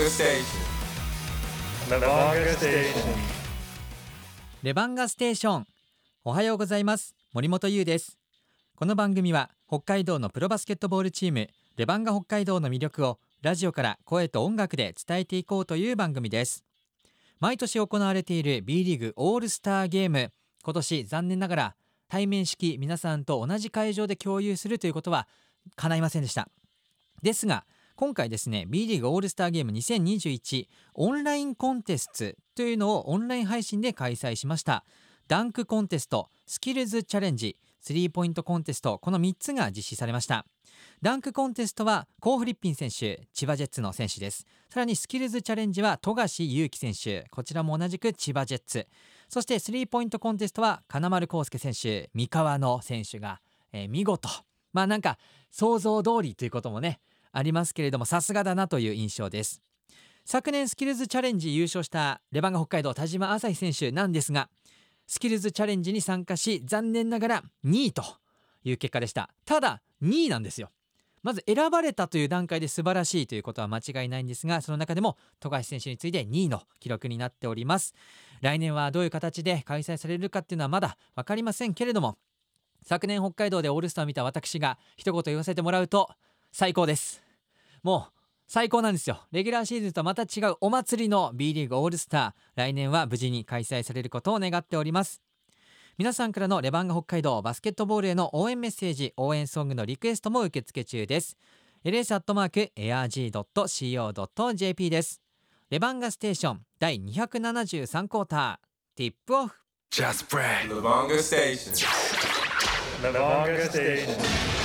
Levanga Station. Levanga Station. レバンガステーション。おはようございます。森本優です。この番組は北海道のプロバスケットボールチームレバンガ北海道の魅力をラジオから声と音楽で伝えていこうという番組です。毎年行われている B リーグオールスターゲーム。今年残念ながら対面式皆さんと同じ会場で共有するということは叶いませんでした。ですが今回ですね B リーグオールスターゲーム2021オンラインコンテストというのをオンライン配信で開催しました。ダンクコンテストスキルズチャレンジスリーポイントコンテストこの3つが実施されました。ダンクコンテストはコー・フリッピン選手千葉ジェッツの選手です。さらにスキルズチャレンジは富樫勇樹選手こちらも同じく千葉ジェッツ。そしてスリーポイントコンテストは金丸康介選手三河の選手が、えー見事。まあなんか想像通りということもねありますけれどもさすがだなという印象です。昨年スキルズチャレンジ優勝したレバンガ北海道田島朝日選手なんですがスキルズチャレンジに参加し残念ながら2位という結果でした。ただ2位なんですよ。まず選ばれたという段階で素晴らしいということは間違いないんですがその中でも富樫選手について2位の記録になっております。来年はどういう形で開催されるかっていうのはまだ分かりませんけれども昨年北海道でオールスターを見た私が一言言わせてもらうと最高です。もう最高なんですよ。レギュラーシーズンとはまた違うお祭りの B リーグオールスター。来年は無事に開催されることを願っております。皆さんからのレバンガ北海道バスケットボールへの応援メッセージ応援ソングのリクエストも受付中です。ls.arg.co.jp です。レバンガステーション第273クォーターティップオフ。Just pray. Levanga Station. Levanga Station. レバンガステーション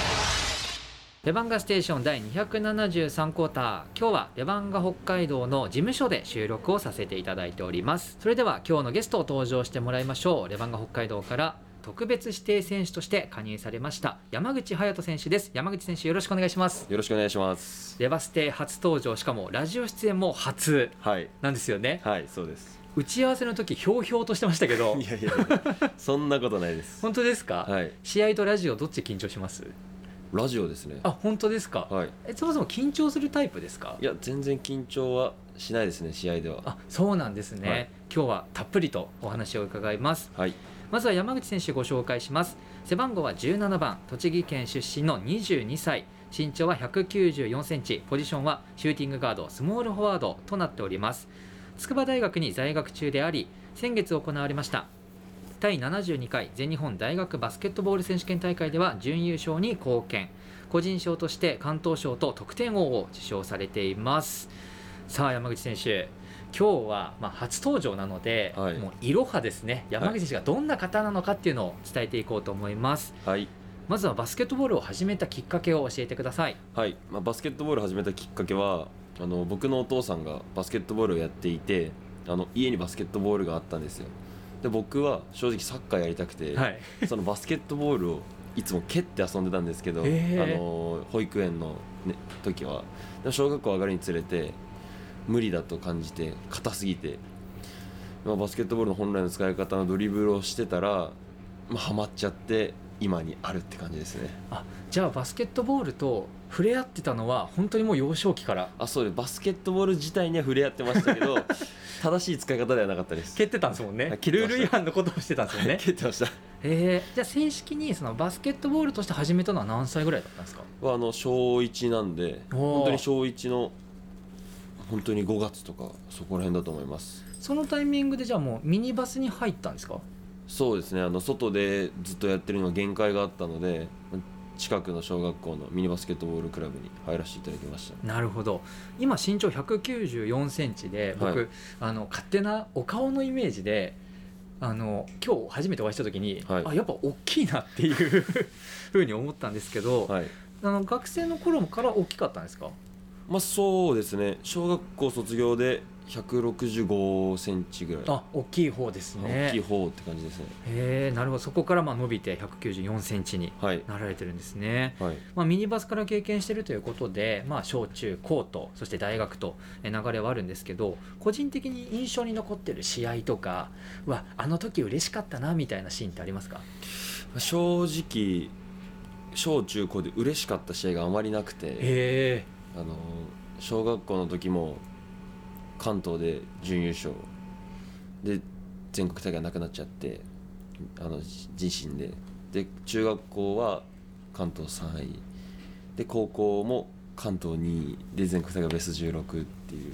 第273クォーター今日はレバンガ北海道の事務所で収録をさせていただいております。それでは今日のゲストを登場してもらいましょう。レバンガ北海道から特別指定選手として加入されました山口隼人選手です。山口選手よろしくお願いします。よろしくお願いします。レバステ初登場。しかもラジオ出演も初はい、なんですよね。はい、そうです。打ち合わせの時ひょうひょうとしてましたけど。いやいやいや、そんなことないです。本当ですか、はい、試合とラジオどっち緊張します？ラジオですね。あ本当ですか、はい。えそもそも緊張するタイプですか？いや、全然緊張はしないですね、試合では。あそうなんですね、はい。今日はたっぷりとお話を伺います。はい、まずは山口選手ご紹介します。背番号は17番栃木県出身の22歳。身長は194センチ。ポジションはシューティングガードスモールフォワードとなっております。筑波大学に在学中であり先月行われました第72回全日本大学バスケットボール選手権大会では準優勝に貢献。個人賞として関東賞と得点王を受賞されています。さあ山口選手。今日はまあ初登場なので、はい。もういろはですね。山口選手がどんな方なのかっていうのを伝えていこうと思います。はい、まずはバスケットボールを始めたきっかけを教えてください。はい、まあ、バスケットボール始めたきっかけは。あの、僕のお父さんがバスケットボールをやっていて、あの、家にバスケットボールがあったんですよ。で、僕は正直サッカーやりたくて、はい。そのバスケットボールをいつも蹴って遊んでたんですけど、あの保育園の、ね、時は。小学校上がるにつれて無理だと感じて硬すぎて、まあ、バスケットボールの本来の使い方のドリブルをしてたら、まあ、ハマっちゃって今にあるって感じですね。あじゃあバスケットボールと触れ合ってたのは本当にもう幼少期から？あそうです。バスケットボール自体には触れ合ってましたけど 正しい使い方ではなかったです。蹴ってたんですもんね。ルール違反のことをしてたんですよね。蹴ってました。えー、じゃあ正式にそのバスケットボールとして始めたのは何歳ぐらいだったんですか？はあの小1なんで本当に小1の本当に5月とかそこら辺だと思います。そのタイミングでじゃあもうミニバスに入ったんですか？そうですね。あの外でずっとやってるのは限界があったので近くの小学校のミニバスケットボールクラブに入らせていただきました。なるほど。今身長1 9 4センチで僕、はい。あの勝手なお顔のイメージであの今日初めてお会いした時に、はい。あやっぱ大きいなっていう ふうに思ったんですけど、はい。あの学生の頃から大きかったんですか？まあそうですね。小学校卒業で165センチぐらい。あ大きい方ですね。大きい方って感じですね。へえなるほど。そこからまあ伸びて194センチにはい。なられてるんですね、はい。まあ、ミニバスから経験してるということで、まあ、小中高とそして大学とえ流れはあるんですけど個人的に印象に残ってる試合とかうわあの時嬉しかったなみたいなシーンってありますか？正直小中高で嬉しかった試合があまりなくて。へあの小学校の時も関東で準優勝。で全国大会なくなっちゃってあの自身で。で中学校は関東3位。で高校も関東2位。で全国大会ベスト16っていう。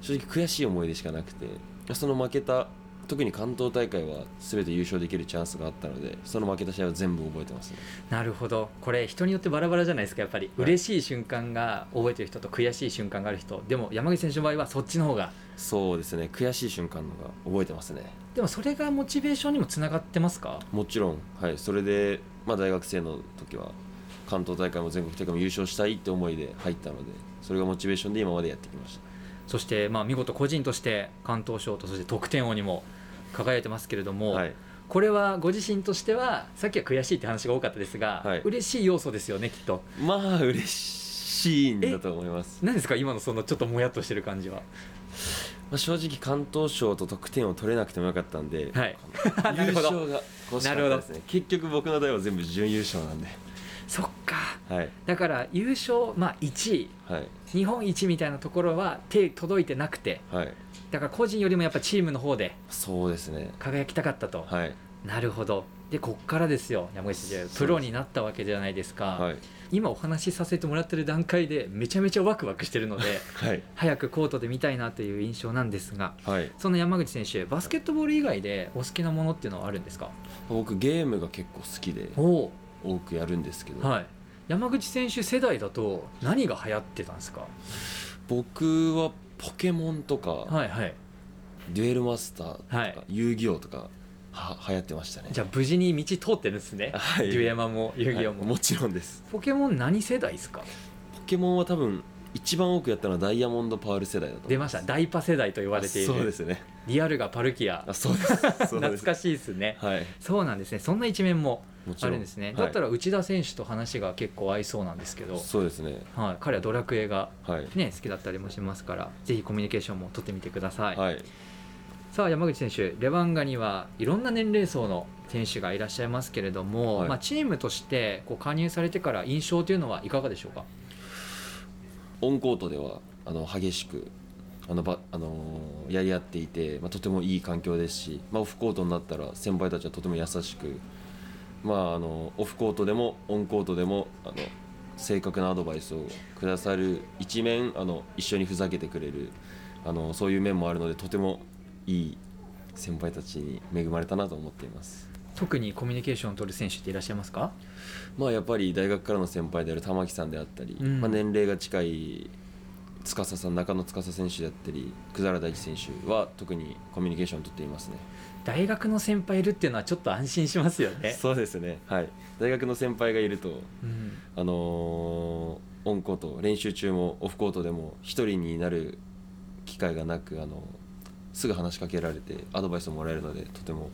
正直悔しい思い出しかなくて。その負けた特に関東大会は全て優勝できるチャンスがあったのでその負けた試合は全部覚えてますね。なるほど。これ人によってバラバラじゃないですかやっぱり、はい。嬉しい瞬間が覚えてる人と悔しい瞬間がある人。でも山口選手の場合はそっちの方が。そうですね。悔しい瞬間のが覚えてますね。でもそれがモチベーションにもつながってますか？もちろん、はい、それで、まあ、大学生の時は関東大会も全国大会も優勝したいって思いで入ったのでそれがモチベーションで今までやってきました。そしてまあ見事個人として関東賞とそして得点王にも輝いてますけれども、はい。これはご自身としてはさっきは悔しいって話が多かったですが、はい。嬉しい要素ですよねきっと。まあ嬉しいんだと思います、何ですか今のそのちょっともやっとしてる感じは？まあ、正直関東賞と得点を取れなくてもよかったんで、はい。優 なるほど。勝が欲しかったですね。結局僕の代は全部準優勝なんで。そっか。はい。だから優勝、まあ、1位。はい。日本一みたいなところは手届いてなくて。はいだから個人よりもやっぱチームの方でそうですね。輝きたかったと、はい。なるほど。でこっからですよ。山口選手プロになったわけじゃないですか、はい。今お話しさせてもらってる段階でめちゃめちゃワクワクしてるので はい。早くコートで見たいなという印象なんですがはい。その山口選手バスケットボール以外でお好きなものっていうのはあるんですか？僕ゲームが結構好きでお多くやるんですけど、はい。山口選手世代だと何が流行ってたんですか？僕はポケモンとか、はいはい。デュエルマスターとか、はい。遊戯王とかは流行ってましたね。じゃあ無事に道通ってるんですね、はい。デュエマも遊戯王も、はい。もちろんです。ポケモン何世代ですか？ポケモンは多分一番多くやったのはダイヤモンドパール世代だと出ました。ダイパ世代と言われている。そうですね。リアルがパルキア。あ そうです。懐かしいですね。はい。そうなんですね。そんな一面もあるんですね、はい。だったら内田選手と話が結構合いそうなんですけど、そうですね。はい、彼はドラクエが、はい。ね、好きだったりもしますからぜひコミュニケーションも取ってみてください、はい。さあ山口選手レバンガにはいろんな年齢層の選手がいらっしゃいますけれども、はい。まあ、チームとしてこう加入されてから印象というのはいかがでしょうか？オンコートではあの激しくあのば、あのーやり合っていて、まあ、とてもいい環境ですし、まあ、オフコートになったら先輩たちはとても優しく、まあ、あのオフコートでもオンコートでもあの正確なアドバイスをくださる一面あの一緒にふざけてくれるあのそういう面もあるのでとてもいい先輩たちに恵まれたなと思っています。特にコミュニケーションを取る選手っていらっしゃいますか？まあやっぱり大学からの先輩である玉木さんであったり、うん。まあ、年齢が近い司さん中野司選手であったり久原大地選手は特にコミュニケーションを取っていますね。大学の先輩いるっていうのはちょっと安心しますよね。そうですね。はい。大学の先輩がいるとうん。あのーオンコート練習中もオフコートでも一人になる機会がなくあのすぐ話しかけられてアドバイスをもらえるのでとても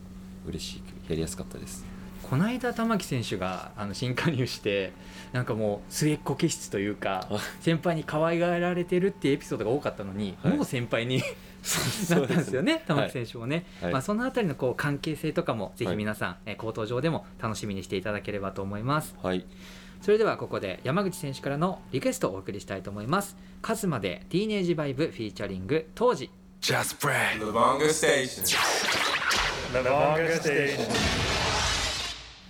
嬉しくやりやすかったです。この間玉木選手があの新加入してなんかもう末っ子気質というかあ。先輩に可愛がられてるっていうエピソードが多かったのに、はい。もう先輩に なったんですよね玉木手選手もね、はい。まあ、そのあたりのこう関係性とかもぜひ皆さん、えー口頭上でも楽しみにしていただければと思います。はい。それではここで山口選手からのリクエストをお送りしたいと思います。カズマでティーネージバイブフィーチャリング当時。Just. Levanga Station. Lavanga Station.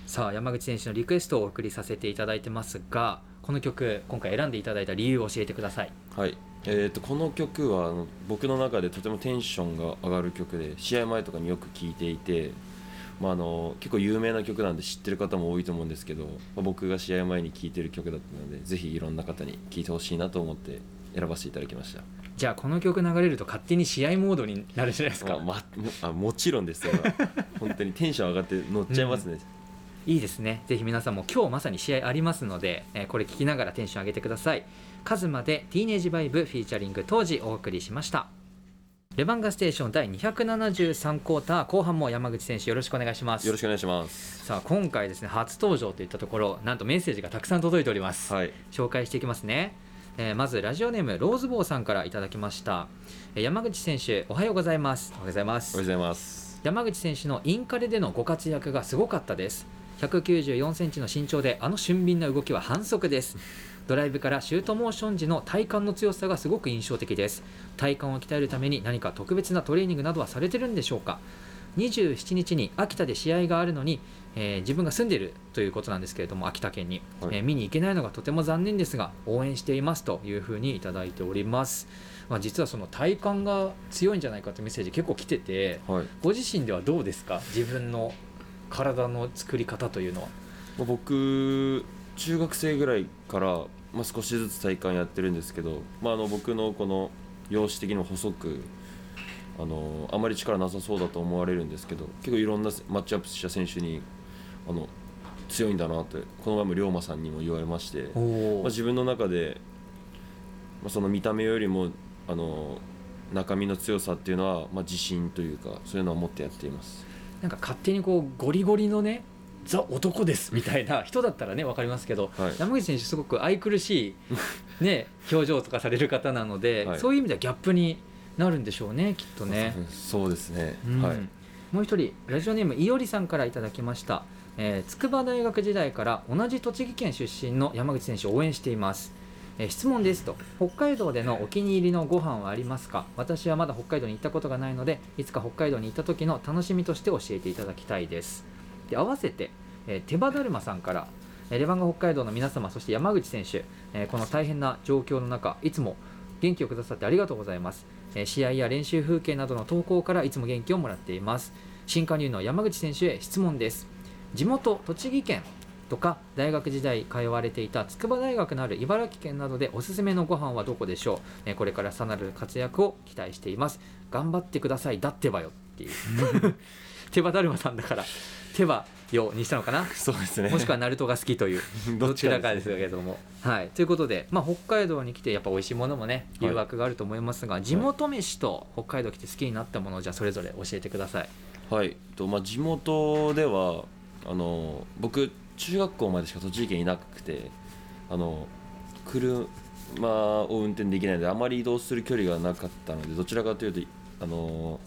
さあ山口選手のリクエストをお送りさせていただいてますがこの曲今回選んでいただいた理由を教えてください。はい、えー、とこの曲はあの僕の中でとてもテンションが上がる曲で試合前とかによく聴いていて、まあ、あの結構有名な曲なんで知ってる方も多いと思うんですけど、まあ、僕が試合前に聴いてる曲だったのでぜひいろんな方に聴いてほしいなと思って選ばせていただきました。じゃあこの曲流れると勝手に試合モードになるじゃないですか、あ、ま、もあもちろんですよ。本当にテンション上がって乗っちゃいますね、いいですね。ぜひ皆さんも今日まさに試合ありますので、えーこれ聞きながらテンション上げてください。カズマでティーネージバイブフィーチャリング当時お送りしました。レバンガステーション第273クォーター後半も山口選手よろしくお願いします。よろしくお願いします。さあ今回ですね初登場といったところなんとメッセージがたくさん届いております、はい。紹介していきますね、えーまずラジオネームローズボーさんからいただきました、えー山口選手おはようございます。おはようございます。おはようございます。山口選手のインカレでのご活躍がすごかったです。194センチの身長であの俊敏な動きは反則です。ドライブからシュートモーション時の体幹の強さがすごく印象的です。体幹を鍛えるために何か特別なトレーニングなどはされてるんでしょうか？27日に秋田で試合があるのに、えー自分が住んでいるということなんですけれども秋田県に、はい。えー見に行けないのがとても残念ですが応援していますというふうにいただいております、まあ、実はその体幹が強いんじゃないかというメッセージ結構来ててはい。ご自身ではどうですか？自分の体の作り方というのは。まあ僕中学生ぐらいから、まあ、少しずつ体幹やってるんですけど、まあ、あの僕のこの容姿的にも細くあのあまり力なさそうだと思われるんですけど結構いろんなマッチアップした選手にあの強いんだなってこの前も龍馬さんにも言われまして、まおあ、自分の中で、まあ、その見た目よりもあの中身の強さっていうのは、まあ、自信というかそういうのは持ってやっています。なんか勝手にこうゴリゴリのねザ男ですみたいな人だったらね分かりますけど、はい。山口選手すごく愛くるしい、ね、表情とかされる方なので、はい。そういう意味ではギャップになるんでしょうねきっとね。そうですね、うん。はい。もう一人ラジオネームいおりさんからいただきました、えー筑波大学時代から同じ栃木県出身の山口選手を応援しています、えー質問ですと。北海道でのお気に入りのご飯はありますか？私はまだ北海道に行ったことがないのでいつか北海道に行った時の楽しみとして教えていただきたいです。で合わせて、えー手羽だるまさんからえーレバンガ北海道の皆様そして山口選手、えーこの大変な状況の中いつも元気をくださってありがとうございます、えー試合や練習風景などの投稿からいつも元気をもらっています。新加入の山口選手へ質問です。地元栃木県とか大学時代通われていた筑波大学のある茨城県などでおすすめのご飯はどこでしょう、えーこれからさなる活躍を期待しています。頑張ってください。だってばよっていう。手羽だるまさんだから。手羽よにしたのかな？そうですね。もしくはナルトが好きという。どちらかですね。けれども。はい、ということで、まあ、北海道に来てやっぱ美味しいものもね誘惑があると思いますが、地元飯と北海道来て好きになったものをじゃあそれぞれ教えてください。はい。と、まあ、地元ではあの僕中学校までしか栃木県いなくてあの車を運転できないのであまり移動する距離がなかったのでどちらかというとあの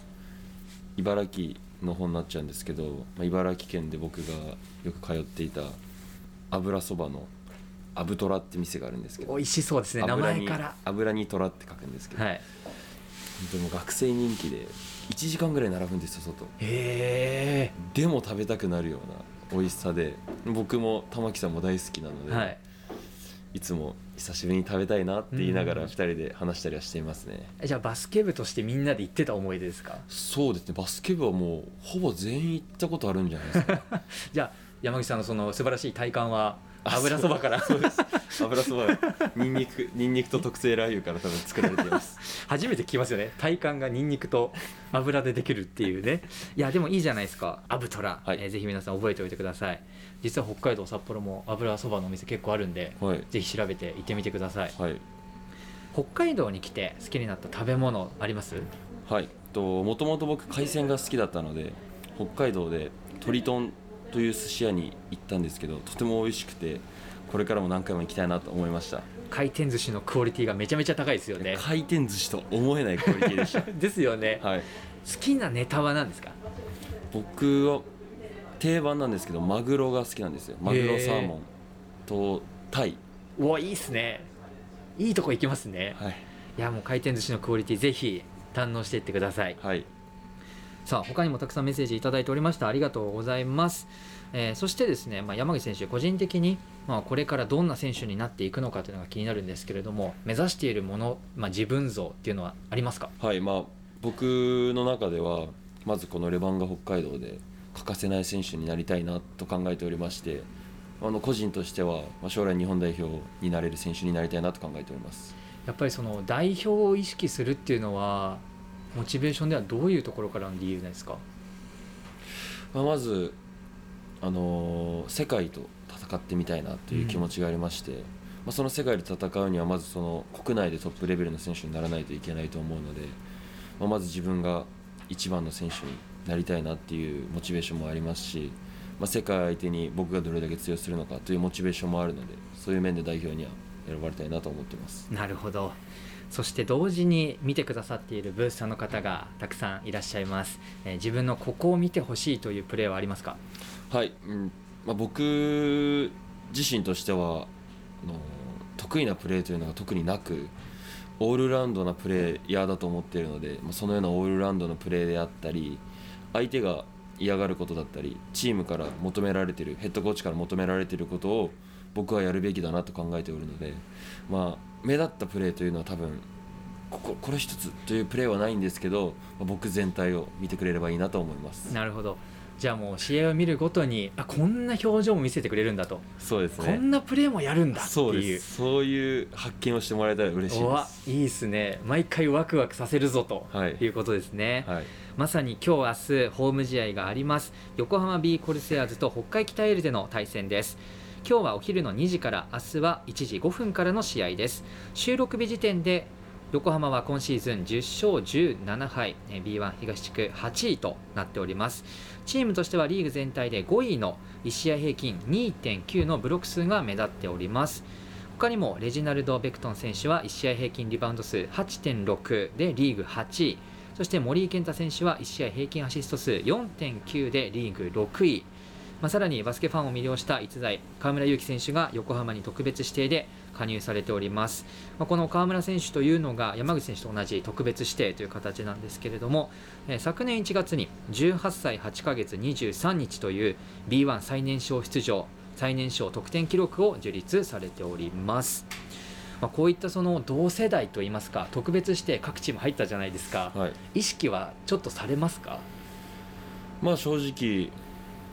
茨城の方になっちゃうんですけど、まあ、茨城県で僕がよく通っていた油そばの油虎って店があるんですけど美味しそうですね。名油に前から。油に虎って書くんですけど、はい、本当にもう学生人気で1時間ぐらい並ぶんですよ外。へでも食べたくなるような美味しさで僕も玉木さんも大好きなのえ、で、はいい、つも久しぶりに食べたいなって言いながうん。ら2人で話したりはしていますね、じゃあバスケ部としてみんなで行ってた思い出ですか？そうですね。バスケ部はもうほぼ全員行ったことあるんじゃないですか じゃあ山口さんのその素晴らしい体幹はあ油そばから。そうです。油そば。ニンニクニンニクと特製ラー油から多分作られています。初めて聞きますよね。体幹がニンニクと油でできるっていうね。いやでもいいじゃないですか。アブトラ、はい。えーぜひ皆さん覚えておいてください。実は北海道札幌も油そばのお店結構あるんではい。ぜひ調べて行ってみてください。はい。北海道に来て好きになった食べ物あります？はい。ともともと僕海鮮が好きだったので北海道で鳥トンという寿司屋に行ったんですけどとても美味しくてこれからも何回も行きたいなと思いました。回転寿司のクオリティがめちゃめちゃ高いですよね。回転寿司と思えないクオリティでした。ですよね、はい。好きなネタは何ですか？僕は定番なんですけどマグロが好きなんですよ。マグロサーモンとタイ。うわいいっすね。いいとこ行きますね。はい。いやもう回転寿司のクオリティぜひ堪能していってください。はいさあ他にもたくさんメッセージいただいておりました。ありがとうございます、えーそしてですね、まあ、山口選手個人的に、まあ、これからどんな選手になっていくのかというのが気になるんですけれども目指しているもの、まあ、自分像っていうのはありますか？はいまあ僕の中ではまずこのレバンガ北海道で欠かせない選手になりたいなと考えておりましてあの個人としては、まあ、将来日本代表になれる選手になりたいなと考えております。やっぱりその代表を意識するっていうのはモチベーションではどういうところからの理由ですか？まあ、まず、あのー世界と戦ってみたいなという気持ちがありまして、まあ、その世界で戦うにはまずその国内でトップレベルの選手にならないといけないと思うので、まあ、まず自分が一番の選手になりたいなっていうモチベーションもありますし、まあ、世界相手に僕がどれだけ通用するのかというモチベーションもあるのでそういう面で代表には選ばれたいなと思っています。なるほどそして同時に見てくださっているブースさんの方がたくさんいらっしゃいます、えー自分のここを見てほしいというプレーはありますか？はい、うん。まあ、僕自身としてはあの得意なプレーというのが特になくオールラウンドなプレーヤーだと思っているので、まあ、そのようなオールラウンドのプレーであったり相手が嫌がることだったりチームから求められているヘッドコーチから求められていることを僕はやるべきだなと考えておるので、まあ、目立ったプレーというのは多分こここれ一つというプレーはないんですけど、まあ僕全体を見てくれればいいなと思います。なるほど。じゃあもう試合を見るごとにあこんな表情も見せてくれるんだと、そうですね。こんなプレーもやるんだってそういうそういう発見をしてもらえたら嬉しいです。いいですね。毎回ワクワクさせるぞとはい。いうことですね、はい、まさに今日明日ホーム試合があります。横浜 B コルセアーズと北海北エールでの対戦です今日はお昼の2時から明日は1時5分からの試合です。収録日時点で横浜は今シーズン10勝17敗 B1 東地区8位となっております。チームとしてはリーグ全体で5位の1試合平均2.9のブロック数が目立っております。他にもレジナルド・ベクトン選手は1試合平均リバウンド数8.6でリーグ8位。そして森井健太選手は1試合平均アシスト数4.9でリーグ6位、まあ、さらにバスケファンを魅了した逸材河村勇輝選手が横浜に特別指定で加入されております、まあ、この河村選手というのが山口選手と同じ特別指定という形なんですけれども、えー昨年1月に18歳8ヶ月23日という B1 最年少出場最年少得点記録を樹立されております。まあ、こういったその同世代といいますか特別指定各チーム入ったじゃないですか、はい、意識はちょっとされますか？まあ正直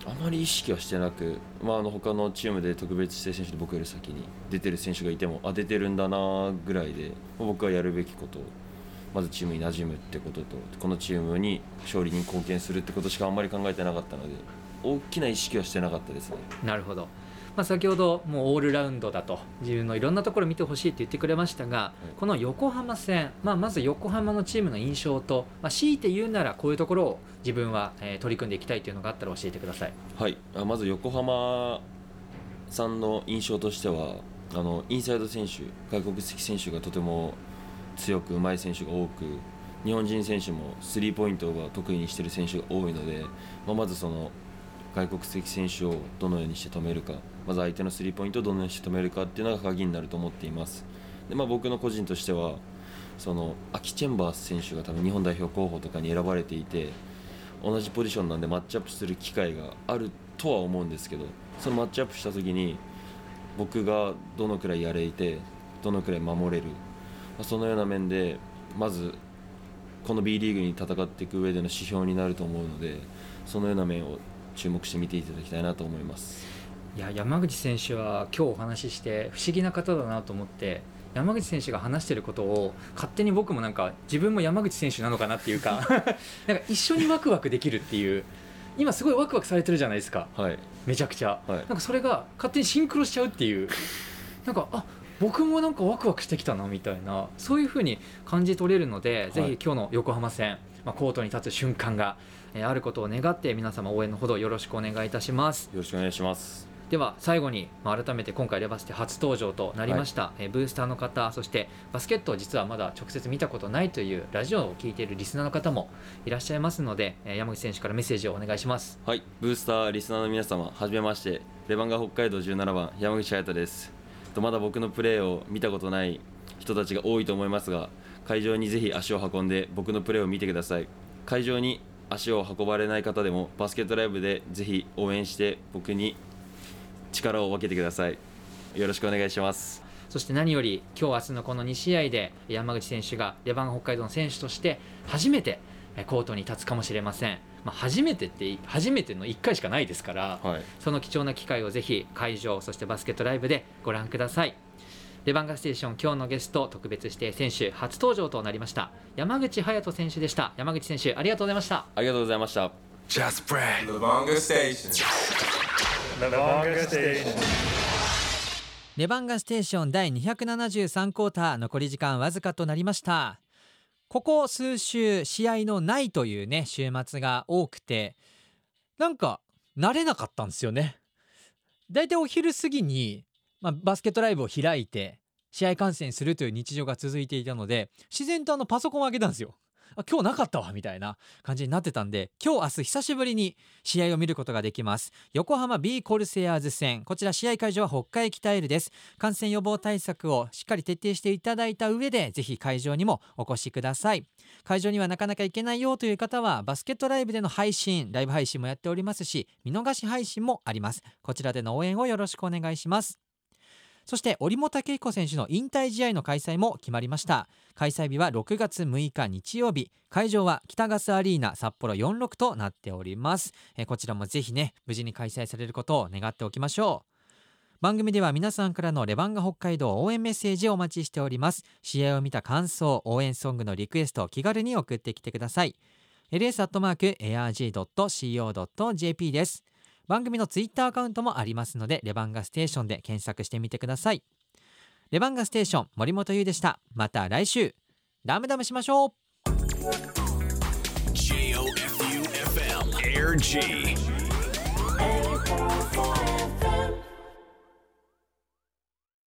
あまり意識はしてなく、まあ、あの他のチームで特別指定選手で僕より先に出てる選手がいてもあ出てるんだなぐらいで僕はやるべきことをまずチームに馴染むってこととこのチームに勝利に貢献するってことしかあんまり考えてなかったので大きな意識はしてなかったですね。なるほど、まあ、先ほどもうオールラウンドだと自分のいろんなところ見てほしいって言ってくれましたが、いこの横浜戦、まあ、まず横浜のチームの印象と、まあ、強いて言うならこういうところを自分は、えー取り組んでいきたいというのがあったら教えてください。はい、あまず横浜さんの印象としてはあのインサイド選手外国籍選手がとても強く上手い選手が多く日本人選手もスリーポイントが得意にしている選手が多いので、まあ、まずその外国籍選手をどのようにして止めるかまず相手のスリーポイントをどのようにして止めるかっていうのが鍵になると思っていますで、まあ、僕の個人としてはそのアキ・チェンバース選手が多分日本代表候補とかに選ばれていて同じポジションなんでマッチアップする機会があるとは思うんですけどそのマッチアップした時に僕がどのくらいやれてどのくらい守れる、まあそのような面でまずこの B リーグに戦っていく上での指標になると思うのでそのような面を注目して見ていただきたいなと思います。いや山口選手は今日お話しして不思議な方だなと思って山口選手が話してることを勝手に僕もなんか自分も山口選手なのかなっていうか なんか一緒にワクワクできるっていう今すごいワクワクされてるじゃないですか。はい、めちゃくちゃ、はい。なんかそれが勝手にシンクロしちゃうっていう。なんかあ僕もなんかワクワクしてきたなみたいなそういう風に感じ取れるので、い。ぜひ今日の横浜戦、まあ、コートに立つ瞬間が、えーあることを願って皆様応援のほどよろしくお願いいたします。よろしくお願いします。では最後に、まあ、改めて今回レバステ初登場となりました、えーブースターの方そしてバスケットを実はまだ直接見たことないというラジオを聞いているリスナーの方もいらっしゃいますので、えー山口選手からメッセージをお願いしますはい、ブースターリスナーの皆様、はじめまして、レバンガ北海道17番、山口隼人です。とまだ僕のプレーを見たことない人たちが多いと思いますが、会場にぜひ足を運んで僕のプレーを見てください。会場に足を運ばれない方でも、バスケットライブでぜひ応援して僕に力を分けてください。よろしくお願いします。そして何より今日明日のこの2試合で山口選手がレバンガ北海道の選手として初めてえーコートに立つかもしれません、まあ、初めてって初めての1回しかないですから、はい、その貴重な機会をぜひ会場そしてバスケットライブでご覧ください。レバンガステーション今日のゲスト特別指定選手初登場となりました山口隼人選手でした。山口選手ありがとうございました。ありがとうございました。Just Brad. Levanga Station. Lavanga Station. レバンガステーション第273クォーター残り時間わずかとなりましたここ数週試合のないというね週末が多くてなんか慣れなかったんですよねだいたいお昼過ぎに、まあ、バスケットライブを開いて試合観戦するという日常が続いていたので自然とあのパソコンを開けたんですよあ今日なかったわみたいな感じになってたんで今日明日久しぶりに試合を見ることができます。横浜 B コルセアーズ戦。こちら試合会場は北海北エルです感染予防対策をしっかり徹底していただいた上でぜひ会場にもお越しください会場にはなかなか行けないよという方はバスケットライブでの配信ライブ配信もやっておりますし見逃し配信もありますこちらでの応援をよろしくお願いしますそして折茂武彦選手の引退試合の開催も決まりました。開催日は6月6日日曜日。会場は北ガスアリーナ札幌46となっております。えこちらもぜひね無事に開催されることを願っておきましょう。番組では皆さんからのレバンガ北海道応援メッセージをお待ちしております。試合を見た感想応援ソングのリクエストを気軽に送ってきてください。ls.arg.co.jp です。番組のツイッターアカウントもありますのでレバンガステーションで検索してみてください。レバンガステーション森本優でした。また来週。ダムダムしましょう。J O F U F M Air G.